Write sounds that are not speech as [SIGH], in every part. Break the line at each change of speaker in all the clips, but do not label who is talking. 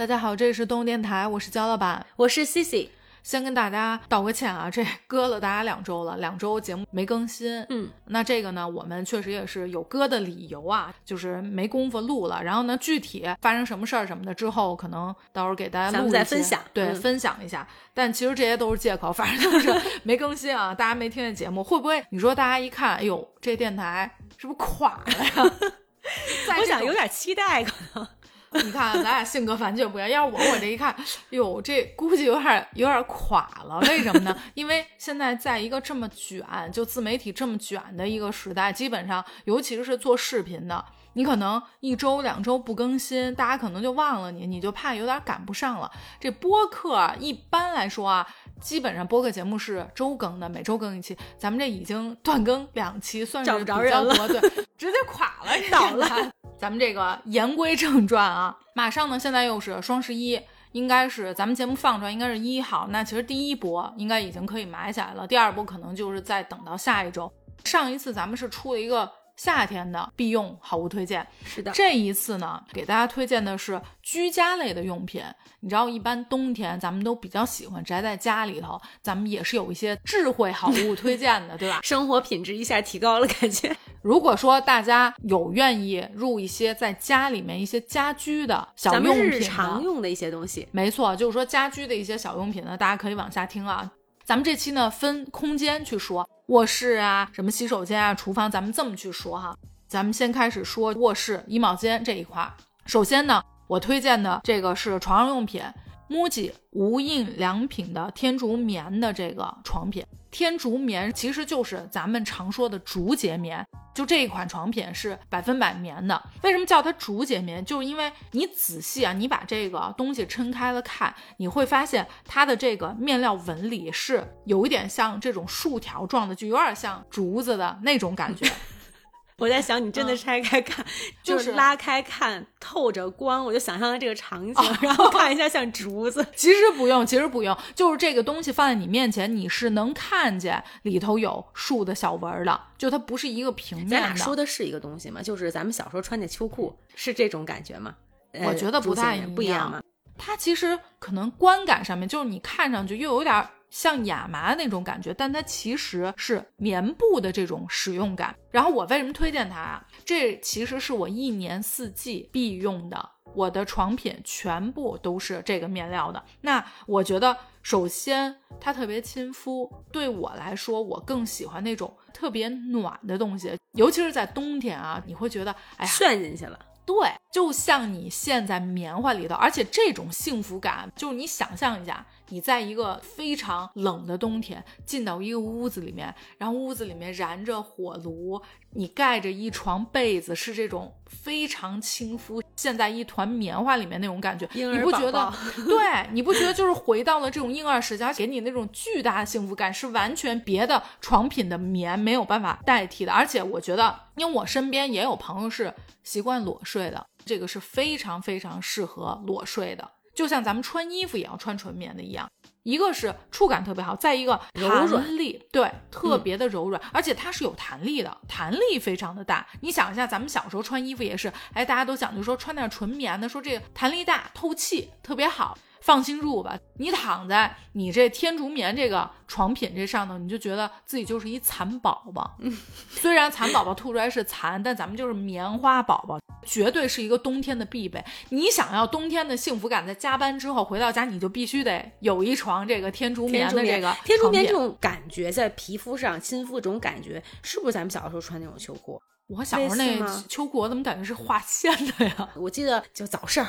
大家好，这里是动物电台，我是焦老板，
我是 Cici。
先跟大家道个歉啊，这搁了大家两周了，两周节目没更新。
嗯，
那这个呢，我们确实也是有搁的理由啊，就是没工夫录了。然后呢，具体发生什么事儿什么的之后，可能到时候给大家录
再分享，
对，
嗯、
分享一下。但其实这些都是借口，反正就是没更新啊，大家没听见节目，会不会？你说大家一看，哎呦，这电台是不是垮了呀？[LAUGHS]
我想有点期待，可能。
你看，咱俩性格完全不一样。要是我，我这一看，哟，这估计有点有点垮了。为什么呢？[LAUGHS] 因为现在在一个这么卷，就自媒体这么卷的一个时代，基本上，尤其是做视频的，你可能一周两周不更新，大家可能就忘了你，你就怕有点赶不上了。这播客一般来说啊，基本上播客节目是周更的，每周更一期。咱们这已经断更两期，算是
找不着人了，
对，[LAUGHS] 直接垮了，倒了。咱们这个言归正传啊，马上呢，现在又是双十一，应该是咱们节目放出来应该是一号，那其实第一波应该已经可以买起来了，第二波可能就是再等到下一周。上一次咱们是出了一个夏天的必用好物推荐，
是的，
这一次呢，给大家推荐的是居家类的用品。你知道，一般冬天咱们都比较喜欢宅在家里头，咱们也是有一些智慧好物推荐的，[LAUGHS] 对吧？
生活品质一下提高了，感觉。
如果说大家有愿意入一些在家里面一些家居的小用品，
日常用的一些东西，
没错，就是说家居的一些小用品呢，大家可以往下听啊。咱们这期呢分空间去说，卧室啊，什么洗手间啊，厨房，咱们这么去说哈。咱们先开始说卧室衣帽间这一块。首先呢，我推荐的这个是床上用品，MUJI 无印良品的天竺棉的这个床品。天竺棉其实就是咱们常说的竹节棉，就这一款床品是百分百棉的。为什么叫它竹节棉？就是因为你仔细啊，你把这个东西撑开了看，你会发现它的这个面料纹理是有一点像这种竖条状的，就有点像竹子的那种感觉。
我在想，你真的拆开看，
就是
拉开看，透着光，我就想象了这个场景，然后 [LAUGHS] 看一下像竹子。
其实不用，其实不用，就是这个东西放在你面前，你是能看见里头有树的小纹的，就它不是一个平面的。
咱俩说的是一个东西吗？就是咱们小时候穿的秋裤，是这种感觉吗？
我觉得不太
不一样吗？
它其实可能观感上面，就是你看上去又有点。像亚麻那种感觉，但它其实是棉布的这种使用感。然后我为什么推荐它啊？这其实是我一年四季必用的，我的床品全部都是这个面料的。那我觉得，首先它特别亲肤，对我来说，我更喜欢那种特别暖的东西，尤其是在冬天啊，你会觉得，哎呀，
陷进去了。
对，就像你陷在棉花里头，而且这种幸福感，就是你想象一下，你在一个非常冷的冬天，进到一个屋子里面，然后屋子里面燃着火炉，你盖着一床被子，是这种非常亲肤，陷在一团棉花里面那种感觉，你不觉得？[LAUGHS] [LAUGHS] 对，你不觉得就是回到了这种婴儿时期，给你那种巨大的幸福感，是完全别的床品的棉没有办法代替的。而且我觉得，因为我身边也有朋友是习惯裸睡的，这个是非常非常适合裸睡的，就像咱们穿衣服也要穿纯棉的一样。一个是触感特别好，再一个弹力，对，特别的柔软，而且它是有弹力的，弹力非常的大。你想一下，咱们小时候穿衣服也是，哎，大家都讲究说穿点纯棉的，说这个弹力大、透气特别好。放心入吧，你躺在你这天竺棉这个床品这上头，你就觉得自己就是一蚕宝宝。
嗯，[LAUGHS]
虽然蚕宝宝吐出来是蚕，但咱们就是棉花宝宝，绝对是一个冬天的必备。你想要冬天的幸福感，在加班之后回到家，你就必须得有一床这个天竺棉的这个
天竺棉这种感觉，在皮肤上亲肤这种感觉，是不是咱们小的时候穿那种秋裤？
我小时候那秋裤，我怎么感觉是划线的呀？
我记得就早市儿，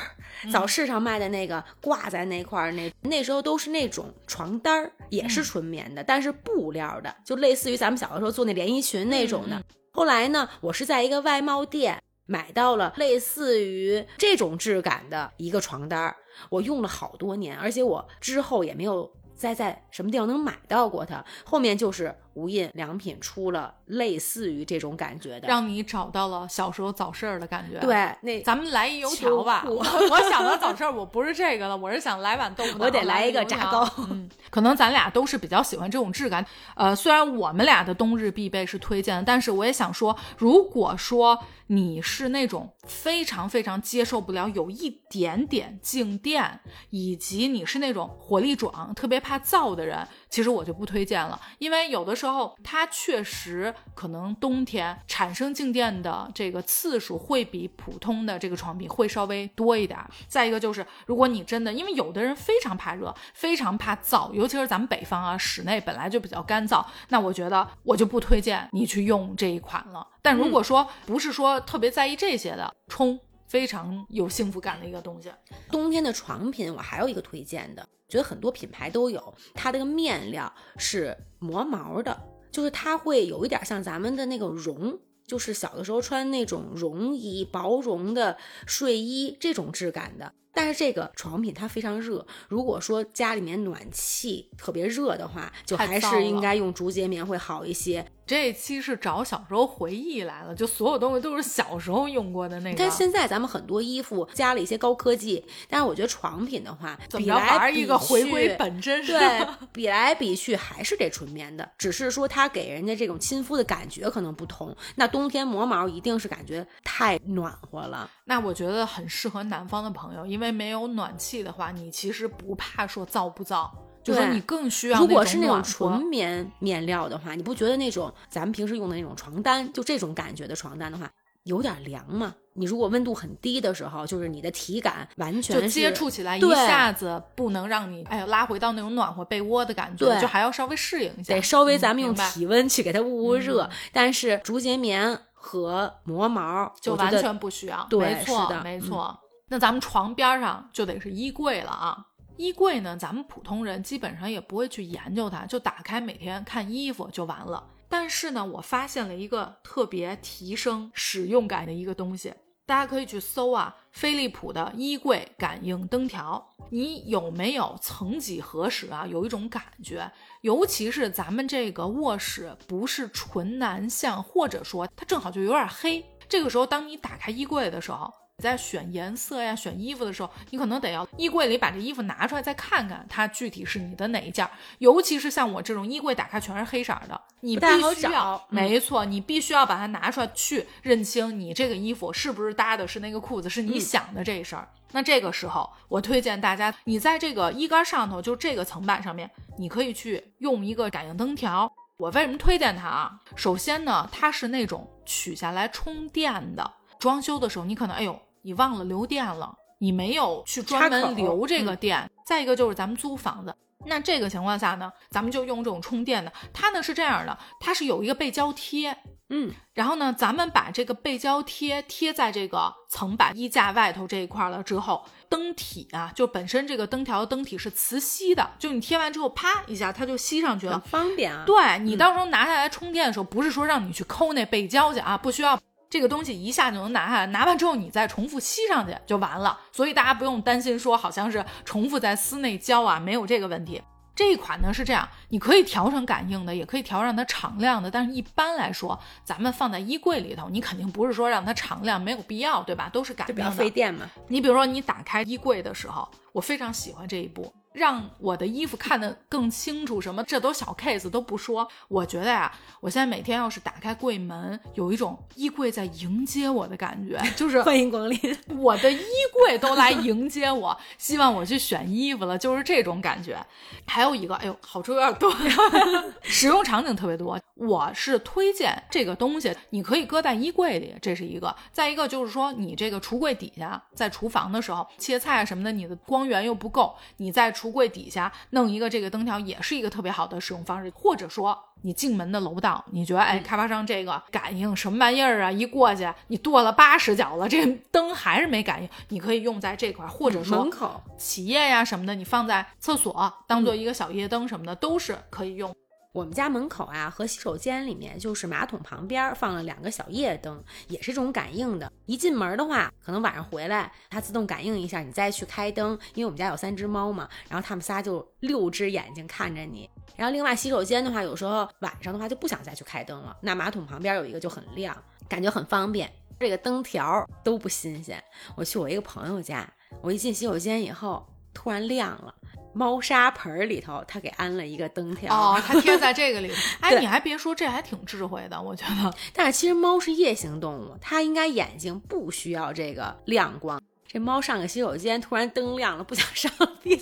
早市上卖的那个挂在那块儿，那那时候都是那种床单儿，也是纯棉的，但是布料的，就类似于咱们小的时候做那连衣裙那种的。后来呢，我是在一个外贸店买到了类似于这种质感的一个床单儿，我用了好多年，而且我之后也没有再在什么地方能买到过它。后面就是无印良品出了类似于这种感觉的，
让你找到了小时候早市儿的感觉。，
对那
咱们来一油条吧。我我想到早市儿，我不是这个了，我是想来碗豆腐脑，
我得来一个炸糕
嗯，可能咱俩都是比较喜欢这种质感。呃，虽然我们俩的冬日必备是推荐，但是我也想说，如果说你是那种非常非常接受不了有一点点静电，以及你是那种火力壮、特别怕燥的人，其实我就不推荐了，因为有的时候它确实可能冬天产生静电的这个次数会比普通的这个床品会稍微多一点儿。再一个就是，如果你真的，因为有的人非常怕热，非常怕燥，尤其是咱们北方啊，室内本来就比较干燥，那我觉得我就不推荐你去用这一款了。但如果说不是说特别在意这些的，冲非常有幸福感的一个东西。
冬天的床品，我还有一个推荐的，觉得很多品牌都有，它这个面料是磨毛的，就是它会有一点像咱们的那个绒，就是小的时候穿那种绒衣、薄绒的睡衣这种质感的。但是这个床品它非常热，如果说家里面暖气特别热的话，就还是应该用竹节棉会好一些。
这一期是找小时候回忆来了，就所有东西都是小时候用过的那个。
但现在咱们很多衣服加了一些高科技，但是我觉得床品的话，比来
玩一个回归本真是
对
吧？
比来比去还是这纯棉的，只是说它给人家这种亲肤的感觉可能不同。那冬天磨毛一定是感觉太暖和了，
那我觉得很适合南方的朋友，因为没有暖气的话，你其实不怕说燥不燥，就
是
你更需要
如果是那种。纯棉面料的话，你不觉得那种咱们平时用的那种床单，就这种感觉的床单的话，有点凉吗？你如果温度很低的时候，就是你的体感完全
就是接触起来一下子不能让你哎呀拉回到那种暖和被窝的感觉，
对
就还要稍微适应一下。
得稍微
嗯
咱们用体温去给它捂捂热，
嗯
但是竹节棉和磨毛
就完全不需要。
对
没错
是，的嗯
没错。那咱们床边上就得是衣柜了啊。衣柜呢，咱们普通人基本上也不会去研究它，就打开每天看衣服就完了。但是呢，我发现了一个特别提升使用感的一个东西，大家可以去搜啊，飞利浦的衣柜感应灯条。你有没有曾几何时啊，有一种感觉，尤其是咱们这个卧室不是纯南向，或者说它正好就有点黑，这个时候当你打开衣柜的时候。你在选颜色呀、选衣服的时候，你可能得要衣柜里把这衣服拿出来再看看，它具体是你的哪一件儿。尤其是像我这种衣柜打开全是黑色儿的，你必须要没错，你必须要把它拿出来去认清你这个衣服是不是搭的是那个裤子，是你
嗯
想的这一身儿。那这个时候，我推荐大家，你在这个衣杆上头，就这个层板上面，你可以去用一个感应灯条。我为什么推荐它啊？首先呢，它是那种取下来充电的。装修的时候，你可能哎呦，你忘了留电了，你没有去专门留这个
嗯
电。再一个就是咱们租房子，那这个情况下呢，咱们就用这种充电的。它呢是这样的，它是有一个背胶贴，
嗯，
然后呢，咱们把这个背胶贴贴在这个层板衣架外头这一块了之后，灯体啊，就本身这个灯条的灯体是磁吸的，就你贴完之后，啪一下它就吸上去
很
了。
方便啊。
对你到时候拿下来充电的时候，不是说让你去抠那背胶去啊，不需要。这个东西一下就能拿下来，拿完之后你再重复吸上去就完了，所以大家不用担心说好像是重复在撕内胶啊，没有这个问题。这一款呢是这样，你可以调成感应的，也可以调让它常亮的，但是一般来说，咱们放在衣柜里头，你肯定不是说让它常亮，没有必要，对吧？都是感
就比较
应的。
费电嘛。
你比如说，你打开衣柜的时候，我非常喜欢这一步，让我的衣服看得更清楚。什么，这都小 case 都不说。我觉得呀，我现在每天要是打开柜门，有一种衣柜在迎接我的感觉，[LAUGHS] 就是
欢迎光临。
我的衣柜都来迎接我，希望我去选衣服了，就是这种感觉。还有一个，哎呦，好处有点多，[LAUGHS] 使用场景特别多。我是推荐这个东西，你可以搁在衣柜里，这是一个。再一个就是说，你这个橱柜底下，在厨房的时候切菜什么的，你的光源又不够，你在橱柜底下弄一个这个灯条，也是一个特别好的使用方式。或者说，你进门的楼道，你觉得哎，开发商这个感应什么玩意儿啊？一过去，你跺了八十脚了，这灯还是没感应，你可以用在这块儿，或者说
门口
企业呀什么的，你放在厕所当做一个小夜灯什么的，都是可以用。
我们家门口啊和洗手间里面，就是马桶旁边放了两个小夜灯，也是这种感应的。一进门的话，可能晚上回来，它自动感应一下，你再去开灯。因为我们家有三只猫嘛，然后它们仨就六只眼睛看着你。然后另外洗手间的话，有时候晚上的话就不想再去开灯了，那马桶旁边有一个就很亮，感觉很方便。这个灯条都不新鲜。我去我一个朋友家，我一进洗手间以后，突然亮了。猫砂盆里头，它给安了一个灯条
哦，[LAUGHS] 它贴在这个里头。[LAUGHS] 哎，你还别说，这还挺智慧的，我觉得。
但是其实猫是夜行动物，它应该眼睛不需要这个亮光。这猫上个洗手间，突然灯亮了，不想上，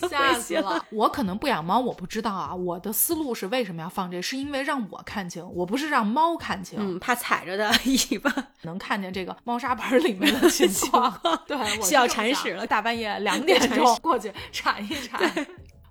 吓死了。我可能不养猫，我不知道啊。我的思路是为什么要放这？是因为让我看清，我不是让猫看清。
嗯，怕踩着的 [LAUGHS] 尾巴
能看见这个猫砂盆里面的情况。对，[LAUGHS]
需要铲屎了，
大半夜 [LAUGHS] 两点钟过去铲一铲。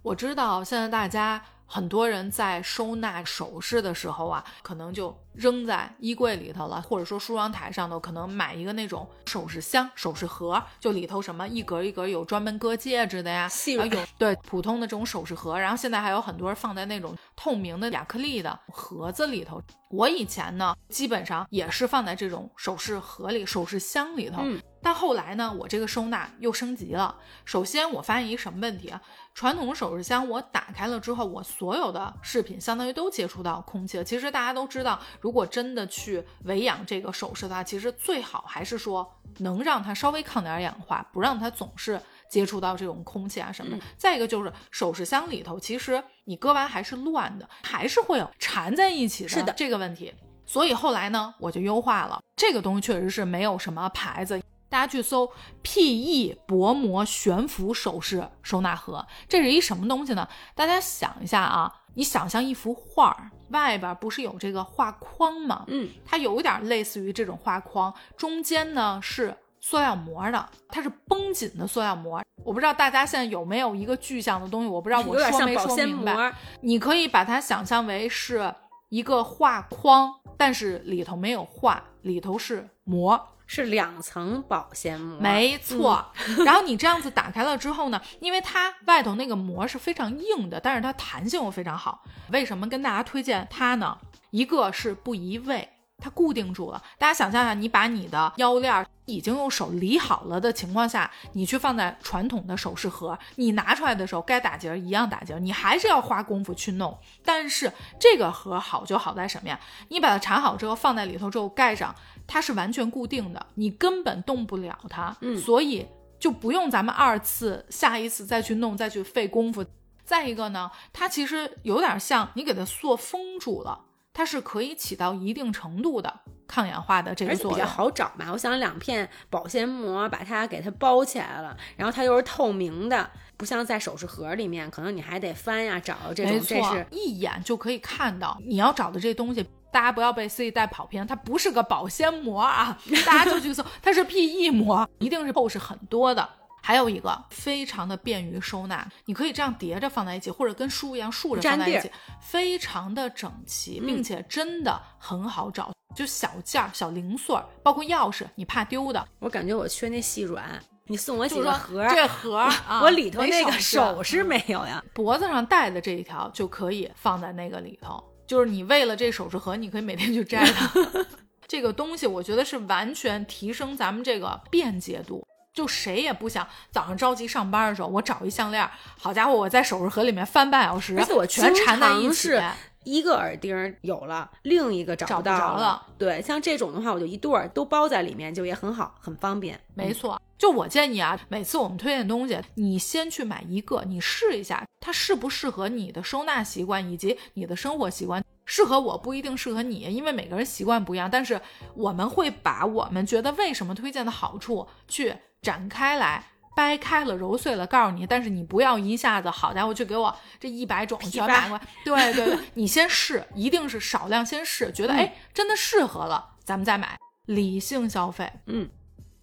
我知道现在大家很多人在收纳首饰的时候啊，可能就扔在衣柜里头了，或者说梳妆台上头，可能买一个那种首饰箱、首饰盒，就里头什么一格一格有专门搁戒指的呀，
啊
有对普通的这种首饰盒，然后现在还有很多人放在那种透明的亚克力的盒子里头。我以前呢，基本上也是放在这种首饰盒里、首饰箱里头。但后来呢，我这个收纳又升级了。首先，我发现一什么问题啊？传统首饰箱我打开了之后，我所有的饰品相当于都接触到空气了。其实大家都知道，如果真的去维养这个首饰的话，其实最好还是说能让它稍微抗点氧化，不让它总是接触到这种空气啊什么的。再一个就是首饰箱里头，其实你割完还是乱的，还是会有缠在一起是
的
这个问题。所以后来呢，我就优化了这个东西，确实是没有什么牌子。大家去搜 PE 薄膜悬浮首饰收纳盒，这是一什么东西呢？大家想一下啊，你想象一幅画儿，外边不是有这个画框吗？
嗯，
它有一点类似于这种画框，中间呢是塑料膜的，它是绷紧的塑料膜。我不知道大家现在有没有一个具象的东西，我不知道我说没说明白。你可以把它想象为是一个画框，但是里头没有画，里头是膜。
是两层保鲜膜，
没错。然后你这样子打开了之后呢，因为它外头那个膜是非常硬的，但是它弹性又非常好。为什么跟大家推荐它呢？一个是不移位，它固定住了。大家想象一下，你把你的腰链已经用手理好了的情况下，你去放在传统的首饰盒，你拿出来的时候该打结一样打结，你还是要花功夫去弄。但是这个盒好就好在什么呀？你把它缠好之后，放在里头之后盖上。它是完全固定的，你根本动不了它，
嗯，
所以就不用咱们二次下一次再去弄，再去费功夫。再一个呢，它其实有点像你给它塑封住了，它是可以起到一定程度的抗氧化的这个作用，
比较好找嘛。我想两片保鲜膜把它给它包起来了，然后它又是透明的，不像在首饰盒里面，可能你还得翻呀找这种，这是
一眼就可以看到你要找的这东西。大家不要被 C 带跑偏，它不是个保鲜膜啊！大家就去搜，它是 PE 膜，一定是厚实很多的。还有一个非常的便于收纳，你可以这样叠着放在一起，或者跟书一样竖着放在一起，非常的整齐，并且真的很好找。就小件儿、小零碎儿，包括钥匙，你怕丢的。
我感觉我缺那细软，你送我几个盒？
这盒
我里头那个首饰没有呀，
脖子上戴的这一条就可以放在那个里头。就是你为了这首饰盒，你可以每天去摘它。[LAUGHS] 这个东西我觉得是完全提升咱们这个便捷度。就谁也不想早上着急上班的时候，我找一项链，好家伙，我在首饰盒里面翻半小时，
而且我
全缠在一
起。一个耳钉有了，另一个
找
不到
了。
对，像这种的话，我就一对儿都包在里面，就也很好，很方便。
没错，就我建议啊，每次我们推荐东西，你先去买一个，你试一下它适不适合你的收纳习惯以及你的生活习惯。适合我不一定适合你，因为每个人习惯不一样。但是我们会把我们觉得为什么推荐的好处去展开来。掰开了揉碎了，告诉你，但是你不要一下子，好家伙，就给我这一百种全买过来。对对对，你先试，一定是少量先试，觉得哎真的适合了，咱们再买，理性消费。
嗯，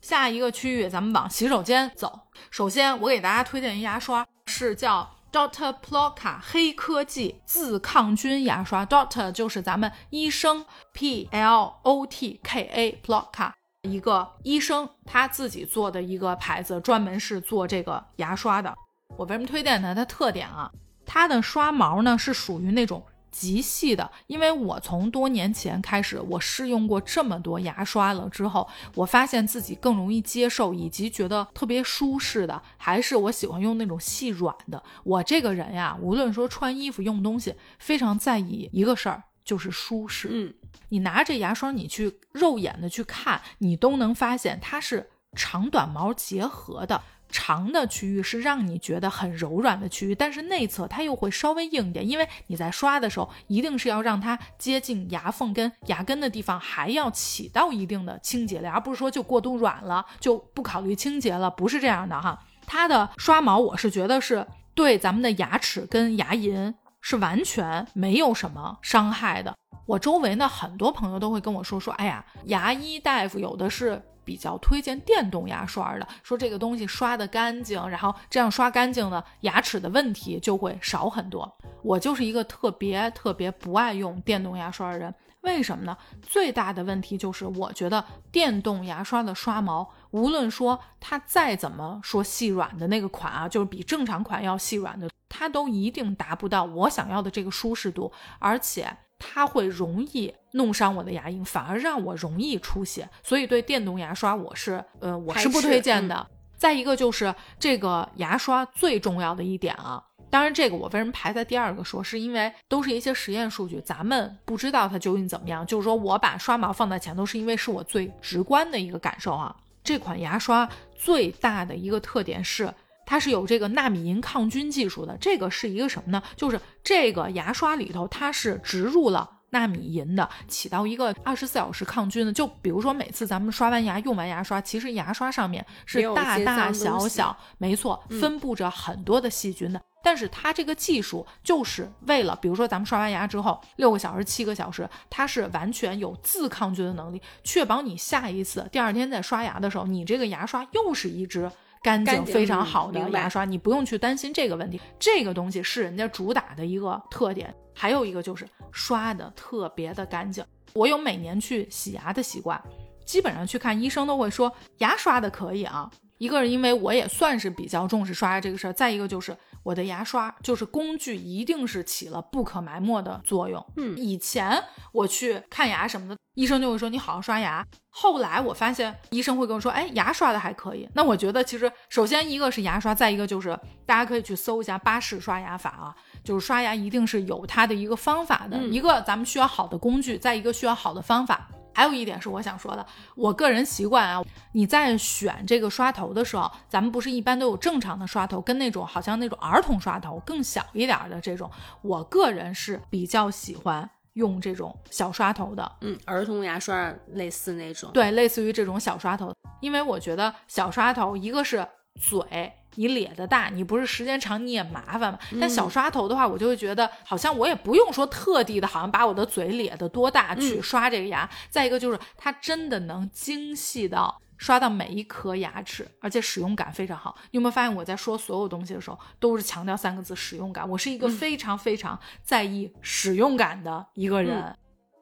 下一个区域咱们往洗手间走。首先我给大家推荐一牙刷，是叫 Doctor Plocka 黑科技自抗菌牙刷。Doctor 就是咱们医生，P L O T K A Plocka。一个医生他自己做的一个牌子，专门是做这个牙刷的。我为什么推荐它？它特点啊，它的刷毛呢是属于那种极细的，因为我从多年前开始，我试用过这么多牙刷了之后，我发现自己更容易接受，以及觉得特别舒适的，还是我喜欢用那种细软的。我这个人呀，无论说穿衣服、用东西，非常在意一个事儿，就是舒适。
嗯，
你拿着牙刷，你去肉眼的去看，你都能发现它是长短毛结合的。长的区域是让你觉得很柔软的区域，但是内侧它又会稍微硬一点，因为你在刷的时候一定是要让它接近牙缝跟牙根的地方，还要起到一定的清洁力，而不是说就过度软了就不考虑清洁了，不是这样的哈。它的刷毛我是觉得是对咱们的牙齿跟牙龈是完全没有什么伤害的。我周围呢很多朋友都会跟我说说，哎呀，牙医大夫有的是。比较推荐电动牙刷的，说这个东西刷的干净，然后这样刷干净呢，牙齿的问题就会少很多。我就是一个特别特别不爱用电动牙刷的人，为什么呢？最大的问题就是我觉得电动牙刷的刷毛，无论说它再怎么说细软的那个款啊，就是比正常款要细软的，它都一定达不到我想要的这个舒适度，而且。它会容易弄伤我的牙龈，反而让我容易出血，所以对电动牙刷我是呃我是不推荐的。再一个就是这个牙刷最重要的一点啊，当然这个我为什么排在第二个说，是因为都是一些实验数据，咱们不知道它究竟怎么样。就是说我把刷毛放在前头，是因为是我最直观的一个感受啊。这款牙刷最大的一个特点是。它是有这个纳米银抗菌技术的，这个是一个什么呢？就是这个牙刷里头它是植入了纳米银的，起到一个二十四小时抗菌的。就比如说每次咱们刷完牙用完牙刷，其实牙刷上面是大大小小，没错，分布着很多的细菌的。但是它这个技术就是为了，比如说咱们刷完牙之后六个小时、七个小时，它是完全有自抗菌的能力，确保你下一次第二天再刷牙的时候，你这个牙刷又是一支。干净非常好的牙刷，你不用去担心这个问题。这个东西是人家主打的一个特点。还有一个就是刷的特别的干净。我有每年去洗牙的习惯，基本上去看医生都会说牙刷的可以啊。一个是因为我也算是比较重视刷牙这个事儿，再一个就是我的牙刷就是工具，一定是起了不可埋没的作用。
嗯，
以前我去看牙什么的，医生就会说你好好刷牙。后来我发现医生会跟我说，哎，牙刷的还可以。那我觉得其实首先一个是牙刷，再一个就是大家可以去搜一下巴氏刷牙法啊，就是刷牙一定是有它的一个方法的。一个咱们需要好的工具，再一个需要好的方法。还有一点是我想说的，我个人习惯啊，你在选这个刷头的时候，咱们不是一般都有正常的刷头，跟那种好像那种儿童刷头更小一点的这种，我个人是比较喜欢用这种小刷头的，
嗯，儿童牙刷类似那种，
对，类似于这种小刷头，因为我觉得小刷头一个是嘴。你咧的大，你不是时间长你也麻烦嘛？但小刷头的话，我就会觉得好像我也不用说特地的，好像把我的嘴咧得多大去刷这个牙。再一个就是它真的能精细到刷到每一颗牙齿，而且使用感非常好。你有没有发现我在说所有东西的时候都是强调三个字使用感？我是一个非常非常在意使用感的一个人。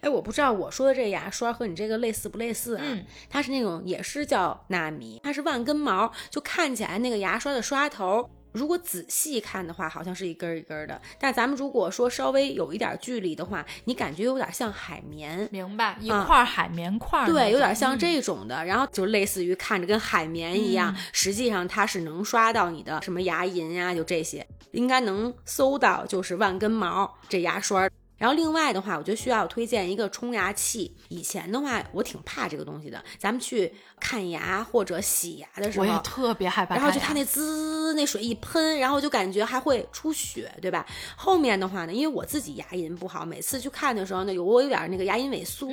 哎，我不知道我说的这牙刷和你这个类似不类似啊？
嗯，
它是那种也是叫纳米，它是万根毛，就看起来那个牙刷的刷头，如果仔细看的话，好像是一根一根的。但咱们如果说稍微有一点距离的话，你感觉有点像海绵，
明白？一块海绵块，
对，有点像这种的。然后就类似于看着跟海绵一样，实际上它是能刷到你的什么牙龈呀，就这些，应该能搜到，就是万根毛这牙刷。然后另外的话，我就需要推荐一个冲牙器。以前的话，我挺怕这个东西的。咱们去看牙或者洗牙的时候，
我也特别害怕。
然后就它那滋，那水一喷，然后就感觉还会出血，对吧？后面的话呢，因为我自己牙龈不好，每次去看的时候呢，有我有点那个牙龈萎缩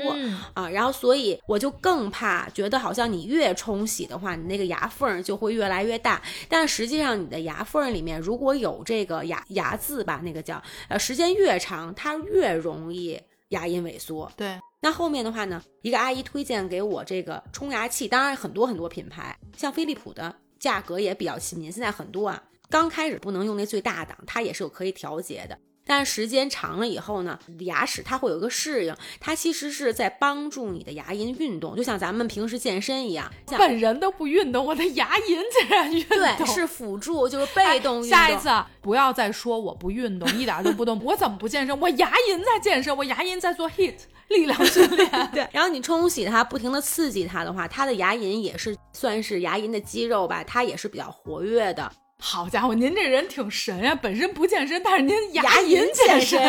啊，然后所以我就更怕，觉得好像你越冲洗的话，你那个牙缝就会越来越大。但实际上，你的牙缝里面如果有这个牙牙渍吧，那个叫呃，时间越长，它。越容易牙龈萎缩。
对，
那后面的话呢，一个阿姨推荐给我这个冲牙器，当然很多很多品牌，像飞利浦的价格也比较亲民。现在很多啊，刚开始不能用那最大档，它也是有可以调节的。但是时间长了以后呢，牙齿它会有一个适应，它其实是在帮助你的牙龈运动，就像咱们平时健身一样。像
本人都不运动，我的牙龈竟然运动，
对，是辅助，就是被动运动。
下一次不要再说我不运动，一点都不动，我怎么不健身？我牙龈在健身，我牙龈在做 HIT 力量训练。
对，然后你冲洗它，不停的刺激它的话，它的牙龈也是算是牙龈的肌肉吧，它也是比较活跃的。
好家伙，您这人挺神呀！本身不健身，但是您
牙
龈
健
身。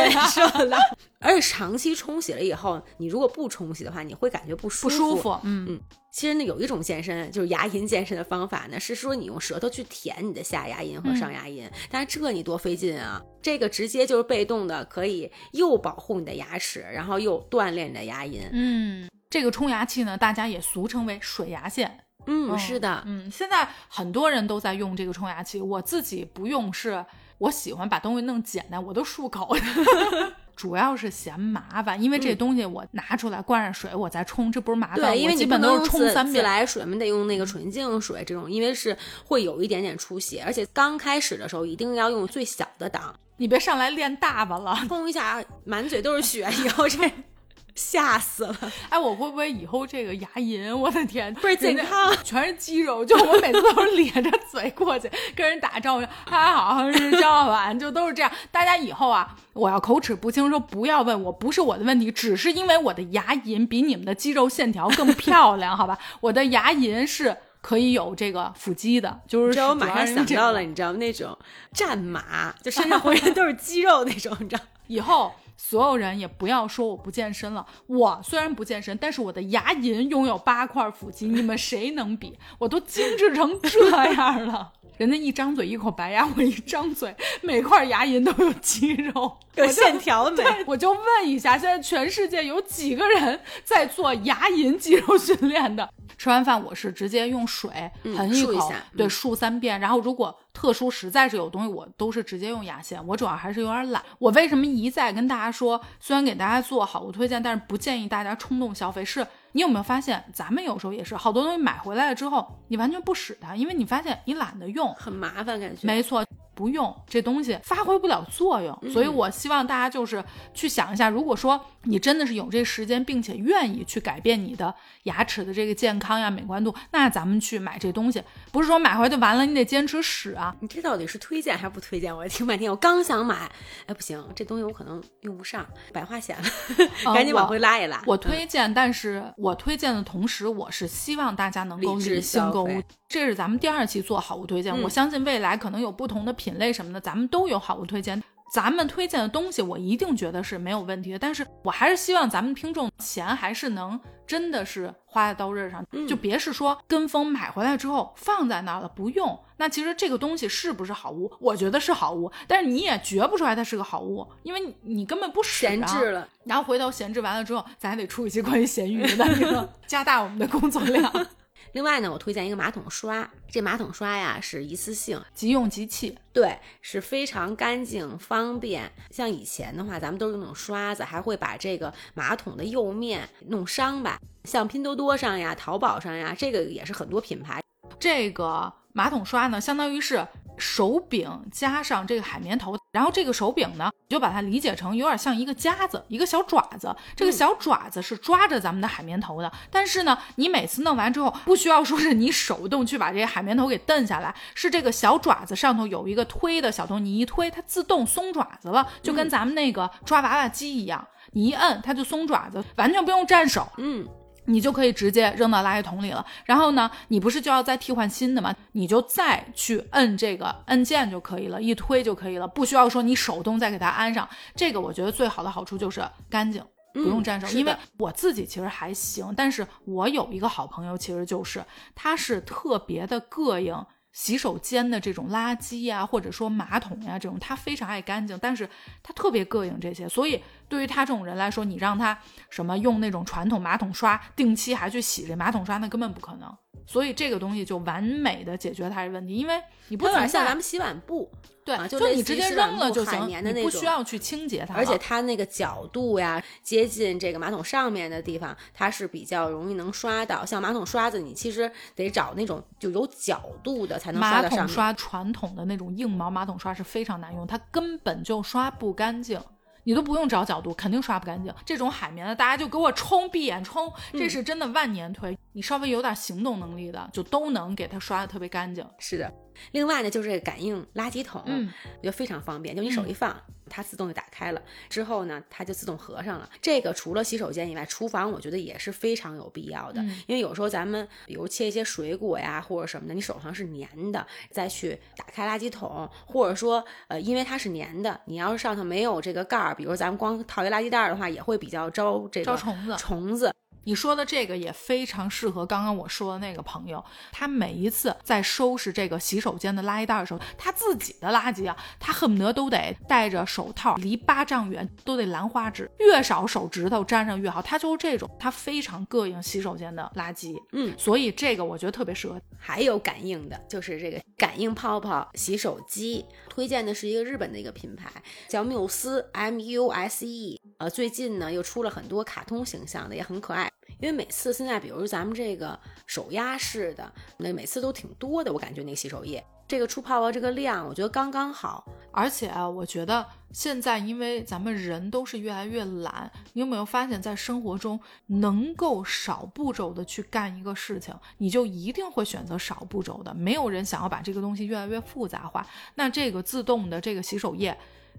[LAUGHS]
而且长期冲洗了以后，你如果不冲洗的话，你会感觉不舒
服。不舒服，
嗯嗯。其实呢，有一种健身就是牙龈健身的方法呢，是说你用舌头去舔你的下牙龈和上牙龈。但是这你多费劲啊！这个直接就是被动的，可以又保护你的牙齿，然后又锻炼你的牙龈。
嗯，这个冲牙器呢，大家也俗称为水牙线。
嗯，是的，
嗯，现在很多人都在用这个冲牙器，我自己不用，是我喜欢把东西弄简单，我都漱口，[LAUGHS] 主要是嫌麻烦，因为这东西我拿出来灌上水，我再冲，这不是麻烦？
对，因为
基本都是冲三遍。
自来水嘛，得用那个纯净水，这种因为是会有一点点出血，而且刚开始的时候一定要用最小的档，
你别上来练大发了，
冲一下满嘴都是血，以后这。吓死了！
哎，我会不会以后这个牙龈，我的天，
倍儿健康，[LAUGHS]
全是肌肉。就我每次都是咧着嘴过去跟人打招呼，还好是交完，就都是这样。大家以后啊，我要口齿不清，说不要问我，不是我的问题，只是因为我的牙龈比你们的肌肉线条更漂亮，好吧？我的牙龈是可以有这个腹肌的，就是
我马上想到了，你知道那种战马，就身上浑身都是肌肉那种，你知道？
以后。所有人也不要说我不健身了。我虽然不健身，但是我的牙龈拥有八块腹肌，你们谁能比？我都精致成这样了。人家一张嘴一口白牙，我一张嘴每块牙龈都有肌肉，[LAUGHS]
有线条美。
我就问一下，现在全世界有几个人在做牙龈肌肉训练的？吃完饭我是直接用水喷一口，对，漱三遍。然后如果特殊实在是有东西，我都是直接用牙线。我主要还是有点懒。我为什么一再跟大家说，虽然给大家做好物推荐，但是不建议大家冲动消费。是你有没有发现，咱们有时候也是好多东西买回来了之后，你完全不使它，因为你发现你懒得用，
很麻烦感觉。
没错。不用这东西发挥不了作用，所以我希望大家就是去想一下，如果说你真的是有这时间，并且愿意去改变你的牙齿的这个健康呀、美观度，那咱们去买这东西，不是说买回来就完了，你得坚持使啊。
你这到底是推荐还是不推荐？我听半天，我刚想买，哎，不行，这东西我可能用不上，白花钱了，[LAUGHS] 赶紧往回拉一拉。
我推荐，但是我推荐的同时，我是希望大家能够理性购物。这是咱们第二期做好物推荐，我相信未来可能有不同的。品类什么的，咱们都有好物推荐。咱们推荐的东西，我一定觉得是没有问题的。但是我还是希望咱们听众钱还是能真的是花在刀刃上，就别是说跟风买回来之后放在那了不用。那其实这个东西是不是好物？我觉得是好物，但是你也觉不出来它是个好物，因为你根本不使。
闲置了，
然后回头闲置完了之后，咱还得出一期关于咸鱼的，[LAUGHS] 加大我们的工作量。
另外呢，我推荐一个马桶刷，这马桶刷呀是一次性，
即用即弃，
对，是非常干净方便。像以前的话，咱们都是用那种刷子，还会把这个马桶的釉面弄伤吧。像拼多多上呀、淘宝上呀，这个也是很多品牌。
这个马桶刷呢，相当于是。手柄加上这个海绵头，然后这个手柄呢，你就把它理解成有点像一个夹子，一个小爪子。这个小爪子是抓着咱们的海绵头的。但是呢，你每次弄完之后，不需要说是你手动去把这些海绵头给蹬下来，是这个小爪子上头有一个推的小东，你一推，它自动松爪子了，就跟咱们那个抓娃娃机一样，你一摁它就松爪子，完全不用沾手。
嗯。
你就可以直接扔到垃圾桶里了。然后呢，你不是就要再替换新的吗？你就再去摁这个按键就可以了，一推就可以了，不需要说你手动再给它安上。这个我觉得最好的好处就是干净，不用沾手。因为我自己其实还行，但是我有一个好朋友，其实就是他是特别的膈应。洗手间的这种垃圾呀，或者说马桶呀，这种他非常爱干净，但是他特别膈应这些，所以对于他这种人来说，你让他什么用那种传统马桶刷定期还去洗这马桶刷，那根本不可能。所以这个东西就完美的解决他的问题，因为你不
有点
存
像咱们洗碗布，
对，
啊就
就
类似于洗
你直接扔了就行，
绵的那
你不需要去清洁它，
而且它那个角度呀，接近这个马桶上面的地方，它是比较容易能刷到。像马桶刷子，你其实得找那种就有角度的才能刷
马
到上面。
桶刷传统的那种硬毛马桶刷是非常难用，它根本就刷不干净。你都不用找角度，肯定刷不干净。这种海绵的，大家就给我冲，闭眼冲，
嗯
这是真的万年推。你稍微有点行动能力的，就都能给它刷的特别干净。
是的。另外呢，就是这个感应垃圾桶，
嗯。
我觉得非常方便，就你手一放，它自动就打开了，之后呢，它就自动合上了。这个除了洗手间以外，厨房我觉得也是非常有必要的，
嗯。
因为有时候咱们比如切一些水果呀或者什么的，你手上是粘的，再去打开垃圾桶，或者说呃，因为它是粘的，你要是上头没有这个盖儿，比如咱们光套一垃圾袋儿的话，也会比较招这个
招虫子。
虫子。
你说的这个也非常适合刚刚我说的那个朋友，他每一次在收拾这个洗手间的垃圾袋的时候，他自己的垃圾啊，他恨不得都得戴着手套，离八丈远都得兰花指，越少手指头沾上越好。他就是这种，他非常膈应洗手间的垃圾，
嗯，
所以这个我觉得特别适合。
还有感应的，就是这个感应泡泡洗手机，推荐的是一个日本的一个品牌，叫缪斯 M U S E。呃，最近呢又出了很多卡通形象的，也很可爱。因为每次现在，比如咱们这个手压式的，那每次都挺多的，我感觉那洗手液，这个出泡泡这个量，我觉得刚刚好。
而且啊，我觉得现在因为咱们人都是越来越懒，你有没有发现，在生活中能够少步骤的去干一个事情，你就一定会选择少步骤的。没有人想要把这个东西越来越复杂化。那这个自动的这个洗手液，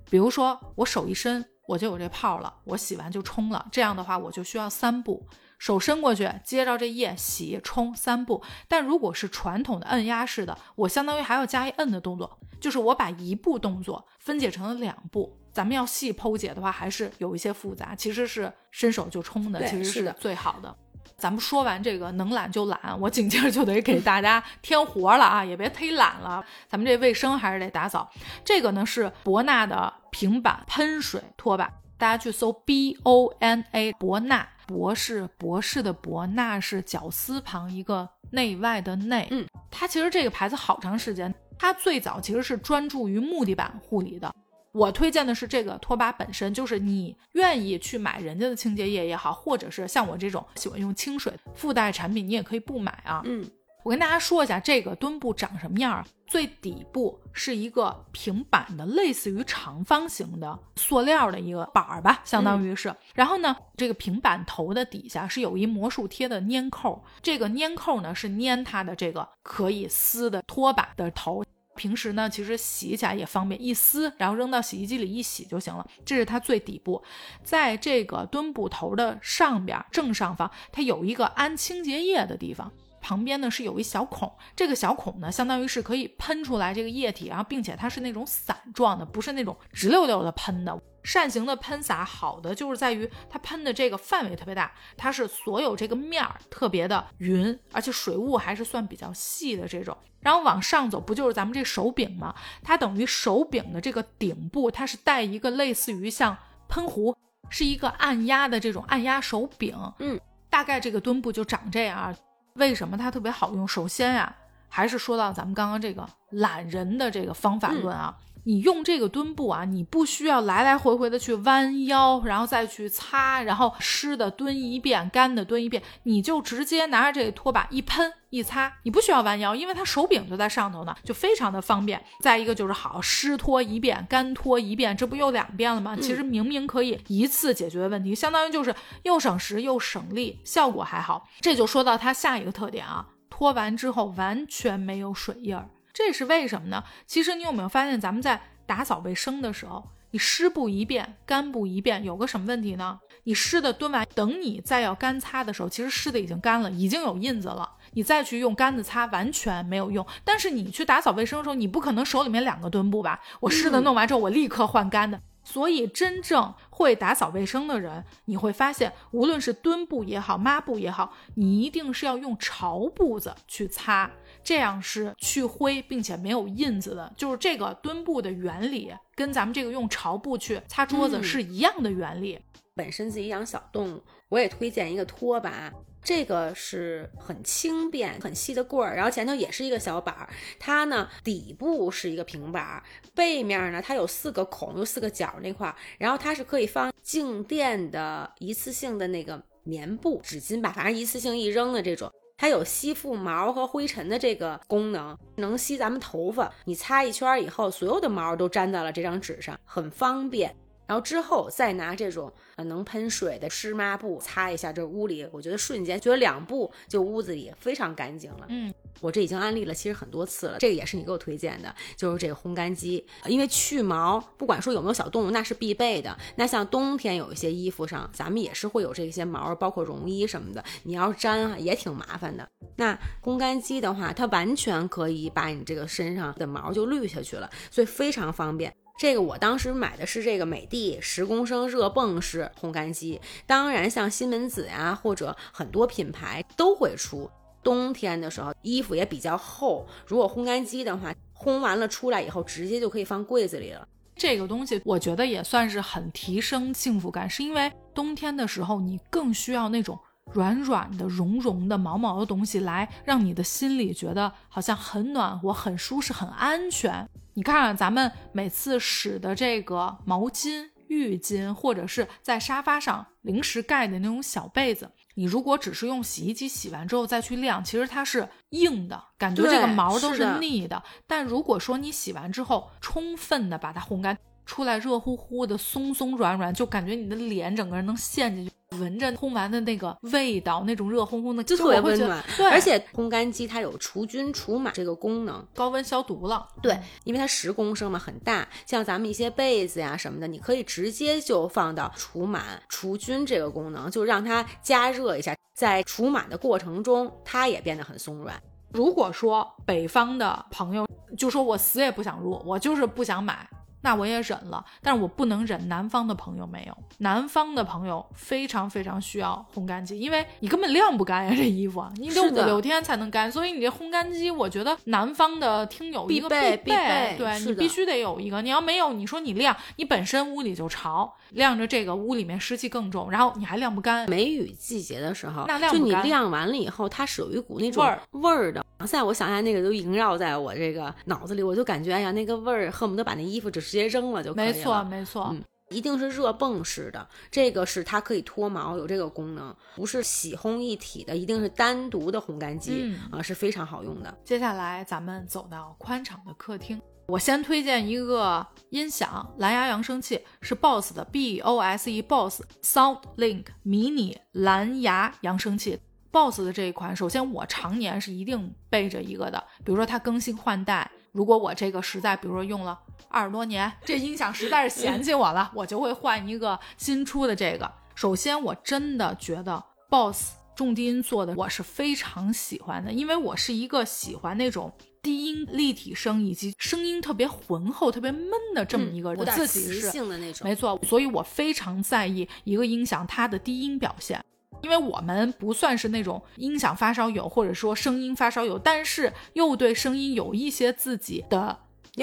比如说我手一伸，我就有这泡了，我洗完就冲了。这样的话，我就需要三步。手伸过去，接着这液洗冲三步。但如果是传统的按压式的，我相当于还要加一摁的动作，就是我把一步动作分解成了两步。咱们要细剖解的话，还是有一些复杂。其实是伸手就冲的，其实是最好的。咱们说完这个能懒就懒，我紧接着就得给大家添活了啊，也别忒懒了。咱们这卫生还是得打扫。这个呢是博纳的平板喷水拖把，大家去搜 B O N A 博纳，博士博士的博，纳是绞丝旁一个内外的内。
嗯，
它其实这个牌子好长时间，它最早其实是专注于木地板护理的。我推荐的是这个拖把本身，就是你愿意去买人家的清洁液也好，或者是像我这种喜欢用清水附带产品，你也可以不买啊。
嗯，
我跟大家说一下这个墩布长什么样啊？最底部是一个平板的，类似于长方形的塑料的一个板儿吧，相当于是。然后呢，这个平板头的底下是有一魔术贴的粘扣，这个粘扣呢是粘它的这个可以撕的拖把的头。平时呢，其实洗起来也方便，一撕，然后扔到洗衣机里一洗就行了。这是它最底部，在这个墩布头的上边正上方，它有一个安清洁液的地方。旁边呢是有一小孔，这个小孔呢相当于是可以喷出来这个液体，然后并且它是那种散状的，不是那种直溜溜的喷的。扇形的喷洒好的就是在于它喷的这个范围特别大，它是所有这个面儿特别的匀，而且水雾还是算比较细的这种。然后往上走，不就是咱们这手柄吗？它等于手柄的这个顶部，它是带一个类似于像喷壶，是一个按压的这种按压手柄。
嗯，
大概这个墩布就长这样啊。为什么它特别好用？首先呀、还是说到咱们刚刚这个懒人的这个方法论啊。你用这个墩布啊，你不需要来来回回的去弯腰，然后再去擦，然后湿的蹲一遍，干的蹲一遍，你就直接拿着这个拖把一喷一擦，你不需要弯腰，因为它手柄就在上头呢，就非常的方便。再一个就是好湿拖一遍，干拖一遍，这不又两遍了吗？其实明明可以一次解决问题，相当于就是又省时又省力，效果还好。这就说到它下一个特点啊，拖完之后完全没有水印儿。这是为什么呢？其实你有没有发现，咱们在打扫卫生的时候，你湿布一遍，干布一遍，有个什么问题呢？你湿的蹲完，等你再要干擦的时候，其实湿的已经干了，已经有印子了。你再去用干的擦，完全没有用。但是你去打扫卫生的时候，你不可能手里面两个墩布吧？我湿的弄完之后，我立刻换干的。所以，真正会打扫卫生的人，你会发现，无论是墩布也好，抹布也好，你一定是要用潮布子去擦，这样是去灰并且没有印子的。就是这个墩布的原理，跟咱们这个用潮布去擦桌子
嗯
是一样的原理。
本身自己养小动物，我也推荐一个拖把，这个是很轻便、很细的棍儿，然后前头也是一个小板儿。它呢底部是一个平板儿，背面呢它有四个孔，有四个角那块儿，然后它是可以放静电的一次性的那个棉布、纸巾吧，反正一次性一扔的这种。它有吸附毛和灰尘的这个功能，能吸咱们头发。你擦一圈以后，所有的毛都粘在了这张纸上，很方便。然后之后再拿这种呃能喷水的湿抹布擦一下，这屋里我觉得瞬间觉得两步就屋子里非常干净了。
嗯，
我这已经安利了其实很多次了，这个也是你给我推荐的，就是这个烘干机，因为去毛不管说有没有小动物那是必备的。那像冬天有一些衣服上咱们也是会有这些毛，包括绒衣什么的，你要粘啊也挺麻烦的。那烘干机的话，它完全可以把你这个身上的毛就滤下去了，所以非常方便。这个我当时买的是这个美的十公升热泵式烘干机，当然像西门子呀或者很多品牌都会出。冬天的时候衣服也比较厚，如果烘干机的话，烘完了出来以后直接就可以放柜子里了。
这个东西我觉得也算是很提升幸福感，是因为冬天的时候你更需要那种软软的、绒绒的、毛毛的东西来让你的心里觉得好像很暖和、很舒适、很安全。你看，咱们每次使的这个毛巾、浴巾，或者是在沙发上临时盖的那种小被子，你如果只是用洗衣机洗完之后再去晾，其实它是硬的，感觉这个毛都是腻的。但如果说你洗完之后，充分的把它烘干出来，热乎乎的、松松软软，就感觉你的脸整个人能陷进去。闻着烘完的那个味道，那种热烘烘的，
就特别温暖。
对，
而且烘干机它有除菌除螨这个功能，
高温消毒了。
对，因为它十公升嘛，很大，像咱们一些被子呀什么的，你可以直接就放到除螨除菌这个功能，就让它加热一下，在除螨的过程中，它也变得很松软。
如果说北方的朋友就说我死也不想入，我就是不想买。那我也忍了，但是我不能忍南方的朋友没有。南方的朋友非常非常需要烘干机，因为你根本晾不干呀，这衣服你得五六天才能干，所以你这烘干机，我觉得南方的听友一个必
备，
必备，对你必须得有一个。你要没有，你说你晾，你本身屋里就潮，晾着这个屋里面湿气更重，然后你还晾不干。
梅雨季节的时候，
那晾
就你晾完了以后，它是有一股那种
味儿
味儿的。现在我想想，那个都萦绕在我这个脑子里，我就感觉哎呀，那个味儿恨不得把那衣服就直接扔了就可以
了。没错，没错，
嗯，一定是热泵式的，这个是它可以脱毛，有这个功能，不是洗烘一体的，一定是单独的烘干机啊，是非常好用的。
接下来咱们走到宽敞的客厅，我先推荐一个音响，蓝牙扬声器，是 BOSS 的 B O S E BOSS Sound Link 迷你蓝牙扬声器。BOSS 的这一款，首先我常年是一定备着一个的。比如说它更新换代，如果我这个实在，比如说用了二十多年，这音响实在是嫌弃我了，我就会换一个新出的这个。首先，我真的觉得 BOSS 重低音做的我是非常喜欢的，因为我是一个喜欢那种低音立体声以及声音特别浑厚、特别闷的这么一个人。我
自
己是的那种
没
错，所以我非常在意一个音响它的低音表现。因为我们不算是那种音响发烧友，或者说声音发烧友，但是又对声音有一些自己的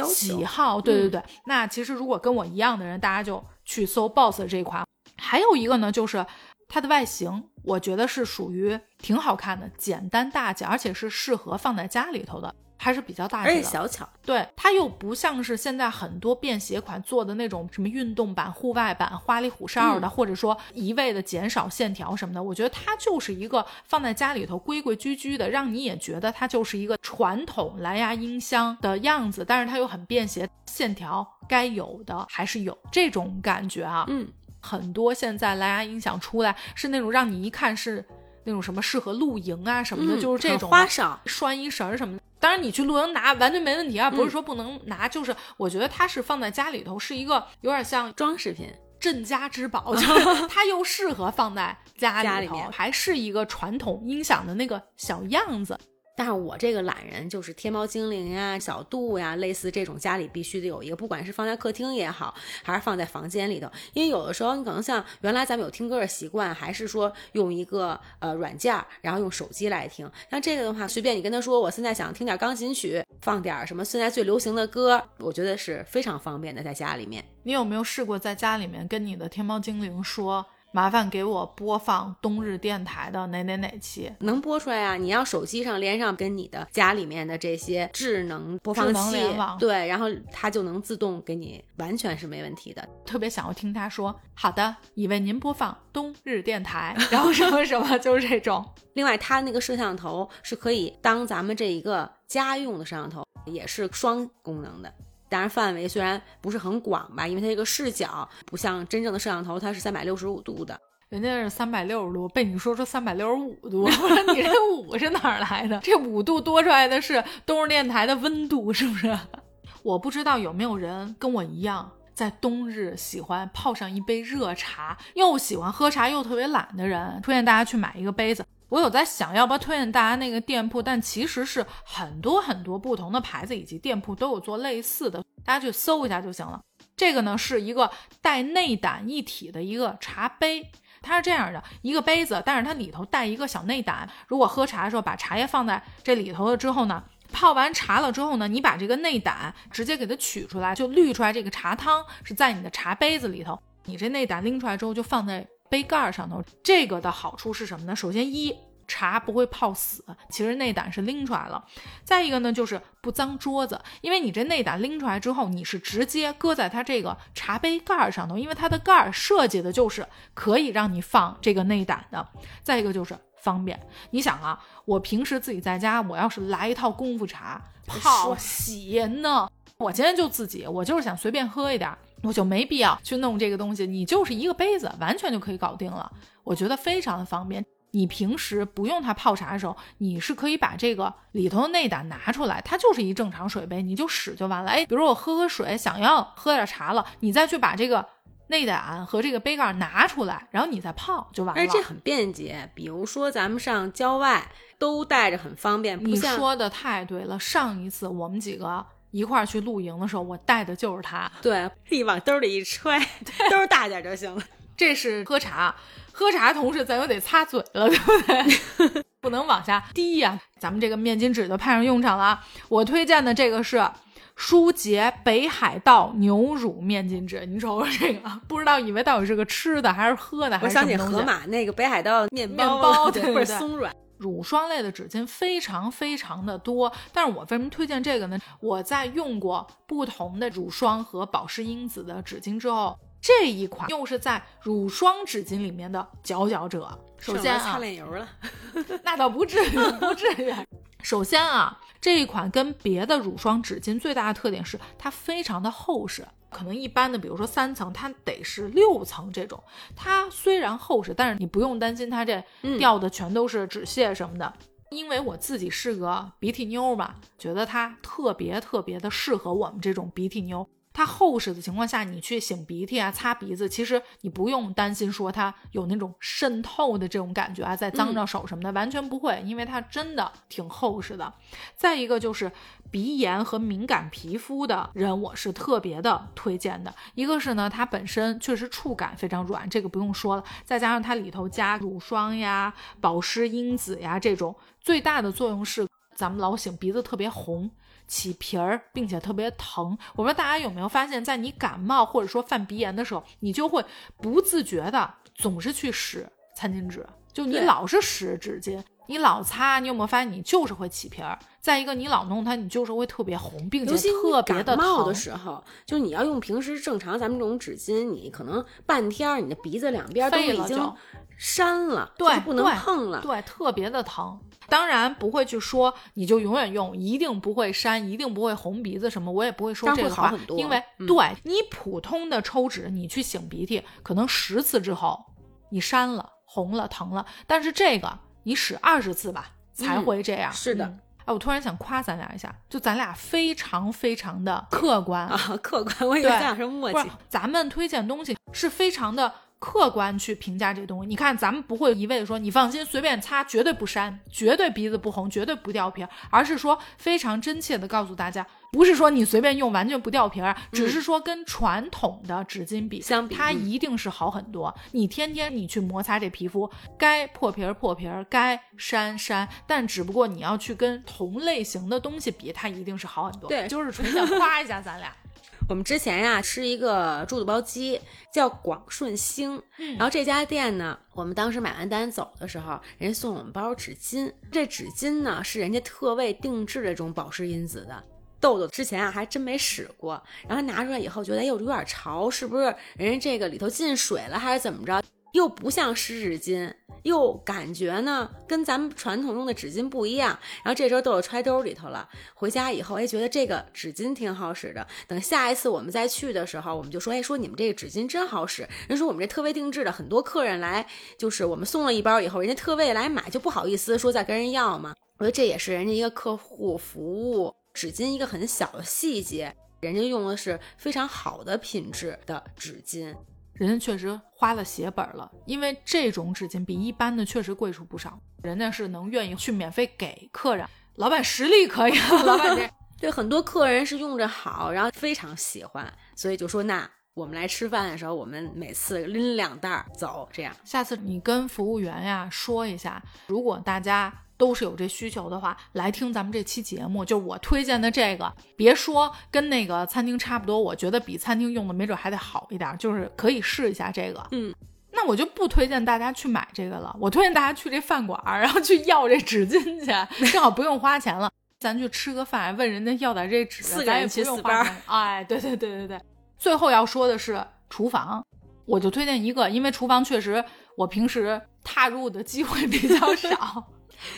喜好。对对对，那其实如果跟我一样的人，大家就去搜 BOSS 这一款。还有一个呢，就是它的外形，我觉得是属于挺好看的，简单大气，而且是适合放在家里头的。还是比较大，
而且小巧。
对，它又不像是现在很多便携款做的那种什么运动版、户外版，花里胡哨的，或者说一味的减少线条什么的。我觉得它就是一个放在家里头规规矩矩的，让你也觉得它就是一个传统蓝牙音箱的样子。但是它又很便携，线条该有的还是有这种感觉啊。
嗯，
很多现在蓝牙音响出来是那种让你一看是那种什么适合露营啊什么的，就是这种
花哨
拴一绳什么的。当然，你去露营拿完全没问题啊，不是说不能拿，就是我觉得它是放在家里头是一个有点像
装饰品、
镇家之宝，[LAUGHS] 就它又适合放在
家
里头，还是一个传统音响的那个小样子。
但是我这个懒人就是天猫精灵呀、小度呀，类似这种家里必须得有一个，不管是放在客厅也好，还是放在房间里头。因为有的时候你可能像原来咱们有听歌的习惯，还是说用一个呃软件，然后用手机来听。像这个的话，随便你跟他说，我现在想听点钢琴曲，放点什么现在最流行的歌，我觉得是非常方便的，在家里面。
你有没有试过在家里面跟你的天猫精灵说？麻烦给我播放冬日电台的哪哪哪期。
能播出来啊！你要手机上连上跟你的家里面的这些智能播放器，对，然后它就能自动给你，完全是没问题的。
特别想要听他说，好的，已为您播放冬日电台，[LAUGHS] 然后什么什么，就是这种。
另外，它那个摄像头是可以当咱们这一个家用的摄像头，也是双功能的。当然，范围虽然不是很广吧，因为它这个视角不像真正的摄像头，它是三百六十五度的。
人家是三百六十度，被你说出三百六十五度，我说你这五是哪儿来的？这五度多出来的是冬日电台的温度，是不是？[LAUGHS] 我不知道有没有人跟我一样，在冬日喜欢泡上一杯热茶，又喜欢喝茶又特别懒的人，推荐大家去买一个杯子。我有在想要不要推荐大家那个店铺，但其实是很多很多不同的牌子以及店铺都有做类似的，大家去搜一下就行了。这个呢是一个带内胆一体的一个茶杯，它是这样的一个杯子，但是它里头带一个小内胆。如果喝茶的时候把茶叶放在这里头了之后呢，泡完茶了之后呢，你把这个内胆直接给它取出来，就滤出来这个茶汤是在你的茶杯子里头。你这内胆拎出来之后就放在杯盖上头。这个的好处是什么呢？首先一。茶不会泡死，其实内胆是拎出来了。再一个呢，就是不脏桌子，因为你这内胆拎出来之后，你是直接搁在它这个茶杯盖上头，因为它的盖儿设计的就是可以让你放这个内胆的。再一个就是方便，你想啊，我平时自己在家，我要是来一套功夫茶泡洗呢，我今天就自己，我就是想随便喝一点，我就没必要去弄这个东西，你就是一个杯子，完全就可以搞定了，我觉得非常的方便。你平时不用它泡茶的时候，你是可以把这个里头的内胆拿出来，它就是一正常水杯，你就使就完了。哎，比如我喝喝水，想要喝点茶了，你再去把这个内胆和这个杯盖拿出来，然后你再泡就完了。
而且这很便捷，比如说咱们上郊外都带着很方便。
你说的太对了，上一次我们几个一块儿去露营的时候，我带的就是它。
对，一往兜里一揣，[LAUGHS] 兜大点就行了。
这是喝茶。喝茶同时，咱又得擦嘴了，对不对？[LAUGHS] 不能往下滴呀。咱们这个面巾纸就派上用场了啊！我推荐的这个是舒洁北海道牛乳面巾纸，你瞅瞅这个，不知道以为到底是个吃的还是喝的，还是
什么东西？我想起河马那个北海道
面
包，
对对
松软。
乳霜类的纸巾非常非常的多，但是我为什么推荐这个呢？我在用过不同的乳霜和保湿因子的纸巾之后。这一款又是在乳霜纸巾里面的佼佼者。首先啊，
擦脸油了，[LAUGHS]
那倒不至于，[LAUGHS] 不至于。首先啊，这一款跟别的乳霜纸巾最大的特点是它非常的厚实，可能一般的，比如说三层，它得是六层这种。它虽然厚实，但是你不用担心它这掉的全都是纸屑什么的。因为我自己是个鼻涕妞嘛，觉得它特别特别的适合我们这种鼻涕妞。它厚实的情况下，你去擤鼻涕啊、擦鼻子，其实你不用担心说它有那种渗透的这种感觉啊，再脏着手什么的，完全不会，因为它真的挺厚实的。再一个就是鼻炎和敏感皮肤的人，我是特别的推荐的。一个是呢，它本身确实触感非常软，这个不用说了，再加上它里头加乳霜呀、保湿因子呀这种，最大的作用是咱们老擤鼻子特别红。起皮儿，并且特别疼。我不知道大家有没有发现，在你感冒或者说犯鼻炎的时候，你就会不自觉的总是去使餐巾纸，就你老是使纸巾，你老擦，你有没有发现你就是会起皮儿？再一个，你老弄它，你就是会特别红，并且特别的
疼。的时候，就你要用平时正常咱们这种纸巾，你可能半天，你的鼻子两边都已经扇了，
对，
不能碰了，
对，特别的疼。当然不会去说你就永远用，一定不会扇，一定不会红鼻子什么，我也不会说这个话，因为对你普通的抽纸，你去擤鼻涕，可能十次之后你扇了、红了、疼了，但是这个你使二十次吧才会这样。
是的，
哎，我突然想夸咱俩一下，就咱俩非常非常的客观
啊，客观，我以为咱俩是默契。
咱们推荐东西是非常的。客观去评价这东西，你看咱们不会一味的说你放心随便擦，绝对不删，绝对鼻子不红，绝对不掉皮儿，而是说非常真切的告诉大家，不是说你随便用完全不掉皮儿，只是说跟传统的纸巾比，
相比
它一定是好很多。你天天你去摩擦这皮肤，该破皮儿破皮儿，该删删，但只不过你要去跟同类型的东西比，它一定是好很多。
对，
就是纯想夸一下咱俩。[LAUGHS]
我们之前呀吃一个猪肚包鸡，叫广顺兴，然后这家店呢，我们当时买完单走的时候，人家送我们包纸巾，这纸巾呢是人家特为定制的这种保湿因子的。豆豆之前啊还真没使过，然后拿出来以后觉得哎呦有点潮，是不是人家这个里头进水了还是怎么着？又不像湿纸巾，又感觉呢跟咱们传统用的纸巾不一样。然后这时候豆豆揣兜里头了，回家以后哎觉得这个纸巾挺好使的。等下一次我们再去的时候，我们就说哎说你们这个纸巾真好使。人说我们这特为定制的，很多客人来就是我们送了一包以后，人家特为来买就不好意思说再跟人要嘛。我觉得这也是人家一个客户服务纸巾一个很小的细节，人家用的是非常好的品质的纸巾。
人家确实花了血本了，因为这种纸巾比一般的确实贵出不少。人家是能愿意去免费给客人，老板实力可以。[LAUGHS] 老板这 [LAUGHS]
对很多客人是用着好，然后非常喜欢，所以就说那我们来吃饭的时候，我们每次拎两袋走，这样。
下次你跟服务员呀说一下，如果大家。都是有这需求的话，来听咱们这期节目，就是我推荐的这个，别说跟那个餐厅差不多，我觉得比餐厅用的没准还得好一点，就是可以试一下这个。
嗯，
那我就不推荐大家去买这个了，我推荐大家去这饭馆，然后去要这纸巾去，[LAUGHS] 正好不用花钱了。咱去吃个饭，问人家要点这纸，
四个人
去四包。哎，对对对对对。最后要说的是厨房，我就推荐一个，因为厨房确实我平时踏入的机会比较少。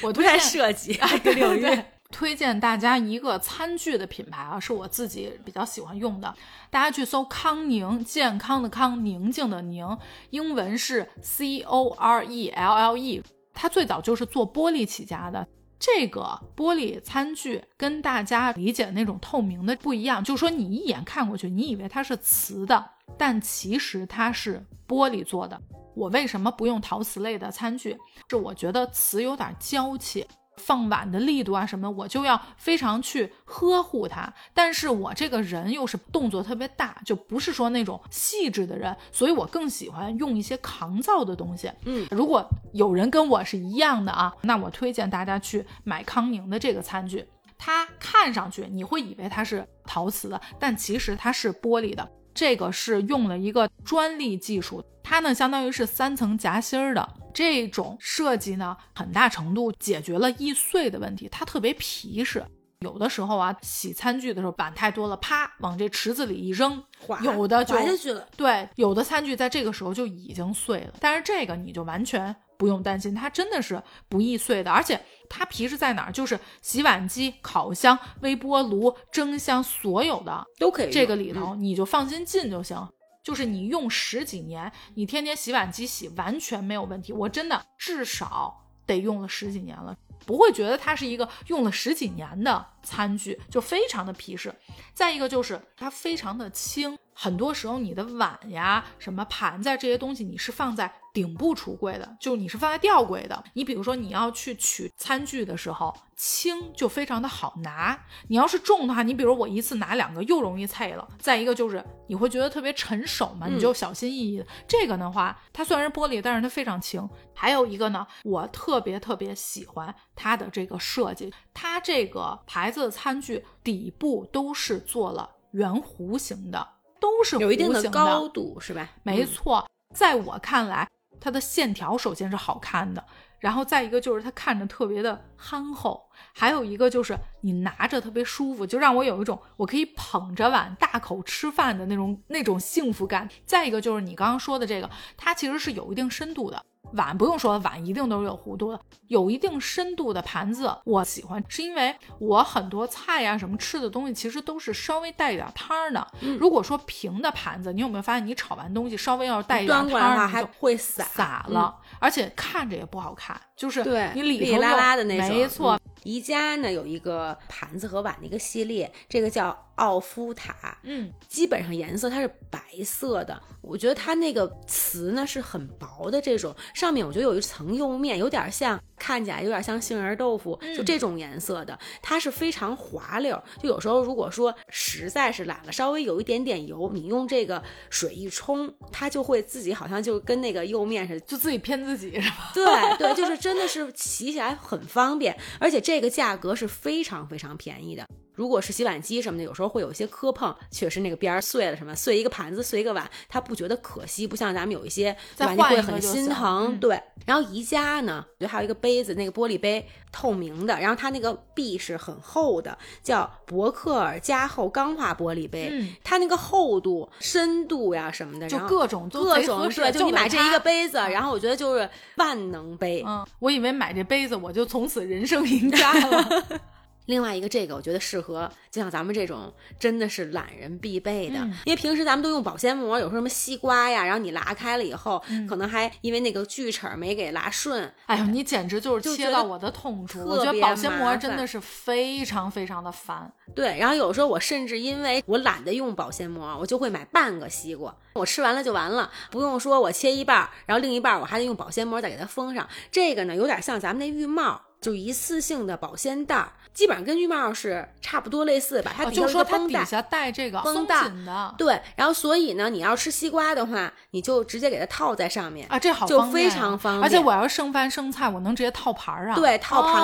我
不太设计这个领域，
推荐大家一个餐具的品牌啊，是我自己比较喜欢用的。大家去搜康宁，健康的康，宁静的宁，英文是 C O R E L L E。它最早就是做玻璃起家的。这个玻璃餐具跟大家理解的那种透明的不一样，就是说你一眼看过去，你以为它是瓷的，但其实它是玻璃做的。我为什么不用陶瓷类的餐具？是我觉得瓷有点娇气，放碗的力度啊什么，我就要非常去呵护它。但是我这个人又是动作特别大，就不是说那种细致的人，所以我更喜欢用一些抗造的东西。
嗯，
如果有人跟我是一样的啊，那我推荐大家去买康宁的这个餐具，它看上去你会以为它是陶瓷的，但其实它是玻璃的。这个是用了一个专利技术，它呢相当于是三层夹心儿的这种设计呢，很大程度解决了易碎的问题。它特别皮实，有的时候啊洗餐具的时候碗太多了，啪往这池子里一扔，有的就
滑下去了。
对，有的餐具在这个时候就已经碎了，但是这个你就完全不用担心，它真的是不易碎的，而且。它皮实在哪儿？就是洗碗机、烤箱、微波炉、蒸箱，所有的
都可以。
这个里头你就放心进就行。就是你用十几年，你天天洗碗机洗完全没有问题。我真的至少得用了十几年了，不会觉得它是一个用了十几年的餐具，就非常的皮实。再一个就是它非常的轻，很多时候你的碗呀、什么盘子这些东西，你是放在。顶部橱柜的，就你是放在吊柜的。你比如说，你要去取餐具的时候，轻就非常的好拿。你要是重的话，你比如我一次拿两个又容易碎了。再一个就是你会觉得特别沉手嘛，你就小心翼翼的。这个的话，它虽然是玻璃，但是它非常轻。还有一个呢，我特别特别喜欢它的这个设计，它这个牌子的餐具底部都是做了圆弧形的，都是
有一定的高度，是吧？
没错，在我看来。它的线条首先是好看的，然后再一个就是它看着特别的憨厚，还有一个就是你拿着特别舒服，就让我有一种我可以捧着碗大口吃饭的那种那种幸福感。再一个就是你刚刚说的这个，它其实是有一定深度的。碗不用说，碗一定都是有弧度的，有一定深度的盘子，我喜欢，是因为我很多菜呀什么吃的东西，其实都是稍微带一点汤儿的。如果说平的盘子，你有没有发现，你炒完东西稍微要是带一点汤儿，
还会洒
洒了，而且看着也不好看，就是你里
里拉拉的那
种。没错，
宜家呢有一个盘子和碗的一个系列，这个叫。奥夫塔，
嗯，
基本上颜色它是白色的。我觉得它那个瓷呢是很薄的，这种上面我觉得有一层釉面，有点像，看起来有点像杏仁豆腐，就这种颜色的，它是非常滑溜。就有时候如果说实在是懒了，稍微有一点点油，你用这个水一冲，它就会自己好像就跟那个釉面似的，
就自己骗自己是吧？
对对，就是真的是洗起来很方便，而且这个价格是非常非常便宜的。如果是洗碗机什么的，有时候会有一些磕碰，确实那个边儿碎了什么，碎一个盘子，碎一个碗，他不觉得可惜，不像咱们有一些
再
碗你会很心疼。
嗯
对，然后宜家呢，就还有一个杯子，那个玻璃杯透明的，然后它那个壁是很厚的，叫伯克尔加厚钢化玻璃杯，
嗯
它那个厚度、深度呀什么的，
就各种
各种对，就你买这一个杯子，然后我觉得就是万能杯。
嗯，我以为买这杯子我就从此人生赢家了。[LAUGHS]
另外一个，这个我觉得适合，就像咱们这种真的是懒人必备的，
嗯
因为平时咱们都用保鲜膜，有时候什么西瓜呀，然后你拉开了以后，
嗯
可能还因为那个锯齿儿没给拉顺，
哎呦，你简直就是切到我的痛处。
特
我觉得保鲜膜真的是非常非常的烦。
对，然后有时候我甚至因为我懒得用保鲜膜，我就会买半个西瓜，我吃完了就完了，不用说我切一半儿，然后另一半儿我还得用保鲜膜再给它封上。这个呢，有点像咱们那浴帽，就一次性的保鲜袋儿，基本上跟浴帽是差不多类似吧，它
哦，
底下带。
它底下带这个松
绷带
紧的
对，然后所以呢，你要吃西瓜的话，你就直接给它套在上面，
啊，这好
就非常方便。
而且我要是剩饭剩菜，我能直接套盘儿啊。
对，套盘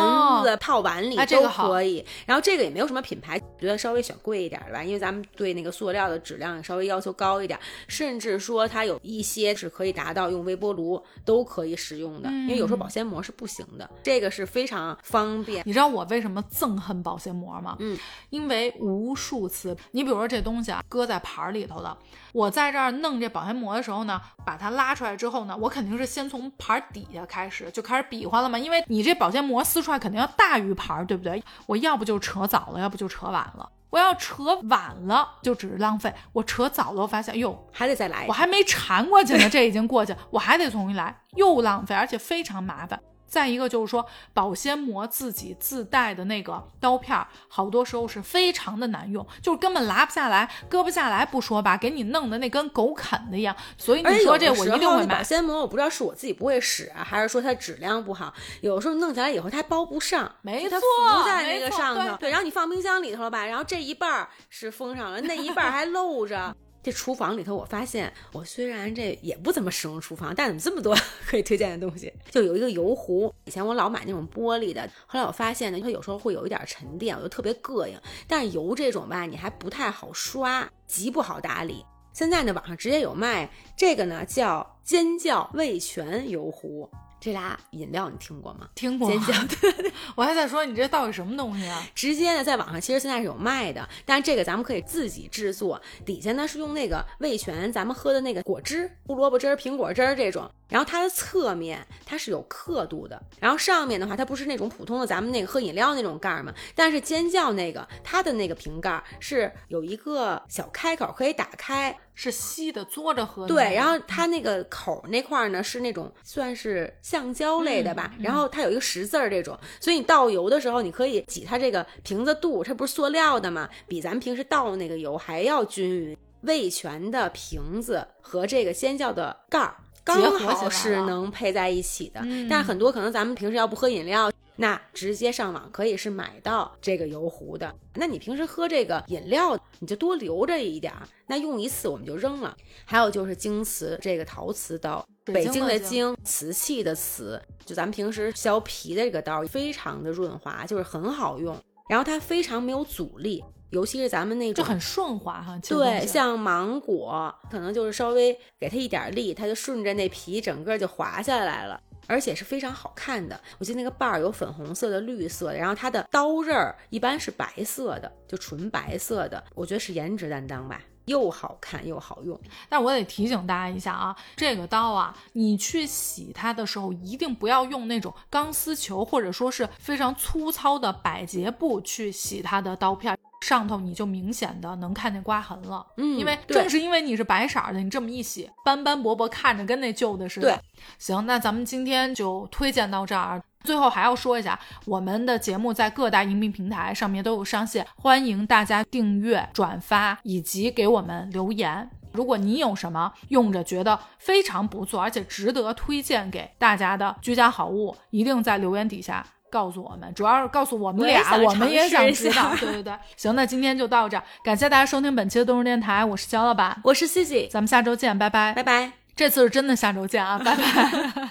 子、
哦
套碗里都
哎这个
可以。然后这个也没有什么品牌，觉得稍微选贵一点的吧，因为咱们对那个塑料的质量稍微要求高一点，甚至说它有一些是可以达到用微波炉都可以使用的，因为有时候
嗯
保鲜膜是不行的，这个是非常方便。
你知道我为什么憎恨保鲜膜吗？
嗯，
因为无数次，你比如说这东西啊，搁在盘儿里头的，我在这儿弄这保鲜膜的时候呢，把它拉出来之后呢，我肯定是先从盘儿底下开始就开始比划了嘛，因为你这保鲜膜撕出来肯定要大于盘儿，对不对？我要不就扯早了，要不就扯晚了。我要扯晚了就只是浪费，我扯早了，我发现，哟，
还得再来，
我还没缠过去呢，这已经过去，我还得重新来，又浪费，而且非常麻烦。再一个就是说，保鲜膜自己自带的那个刀片儿，好多时候是非常的难用，就是根本拉不下来、割不下来不说吧，给你弄的那跟狗啃的一样。所以你说这我一定会买。
保鲜膜，我不知道是我自己不会使啊，还是说它质量不好，有时候弄起来以后它包不上，
没错
浮在那个上头，
对
对，然后你放冰箱里头了吧，然后这一半儿是封上了，那一半儿还露着。这厨房里头，我发现我虽然这也不怎么使用厨房，但怎么这么多 [LAUGHS] 可以推荐的东西？就有一个油壶，以前我老买那种玻璃的，后来我发现呢，它有时候会有一点沉淀，我就特别膈应。但是油这种吧，你还不太好刷，极不好打理。现在呢，网上直接有卖，这个呢叫尖叫味全油壶。这俩饮料你听过吗？
听过
尖叫，[LAUGHS]
我还在说你这到底什么东西啊？
直接呢在网上其实现在是有卖的，但是这个咱们可以自己制作。底下呢是用那个味全咱们喝的那个果汁，胡萝卜汁儿、苹果汁儿这种。然后它的侧面它是有刻度的，然后上面的话它不是那种普通的咱们那个喝饮料那种盖儿嘛，但是尖叫那个它的那个瓶盖儿是有一个小开口可以打开，
是吸的，嘬着喝的
对，然后它那个口儿那块儿呢是那种算是橡胶类的吧，然后它有一个十字儿这种，所以你倒油的时候，你可以挤它这个瓶子肚，它不是塑料的嘛，比咱们平时倒那个油还要均匀。味全的瓶子和这个尖叫的盖儿刚好是能配在一起的，
嗯
但是很多可能咱们平时要不喝饮料。那直接上网可以是买到这个油壶的。那你平时喝这个饮料，你就多留着一点儿，那用一次我们就扔了。还有就是京瓷这个陶瓷刀，北京的京，瓷器的瓷，就咱们平时削皮的这个刀，非常的润滑，就是很好用。然后它非常没有阻力，尤其是咱们那种
就很顺滑哈。
对，像芒果，可能就是稍微给它一点力，它就顺着那皮整个就滑下来了。而且是非常好看的，我记得那个把儿有粉红色的、绿色的，然后它的刀刃儿一般是白色的，就纯白色的，我觉得是颜值担当吧，又好看又好用。
但我得提醒大家一下啊，这个刀啊，你去洗它的时候，一定不要用那种钢丝球或者说是非常粗糙的百洁布去洗它的刀片。上头你就明显的能看见刮痕了，
嗯
因为正是因为你是白色儿的，你这么一洗，斑斑驳驳，看着跟那旧的似的。
对，
行，那咱们今天就推荐到这儿。最后还要说一下，我们的节目在各大音频平台上面都有上线，欢迎大家订阅、转发以及给我们留言。如果你有什么用着觉得非常不错，而且值得推荐给大家的居家好物，一定在留言底下告诉我们。主要是告诉我们俩，
我
我们也想知道。对对对，行，那今天就到这儿，感谢大家收听本期的动物电台，我是焦老板，
我是 Cici，
咱们下周见，拜拜。
拜拜。
这次是真的下周见啊，拜拜。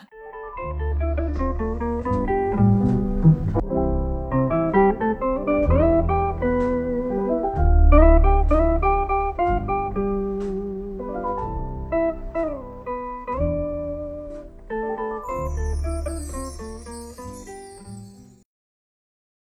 [LAUGHS]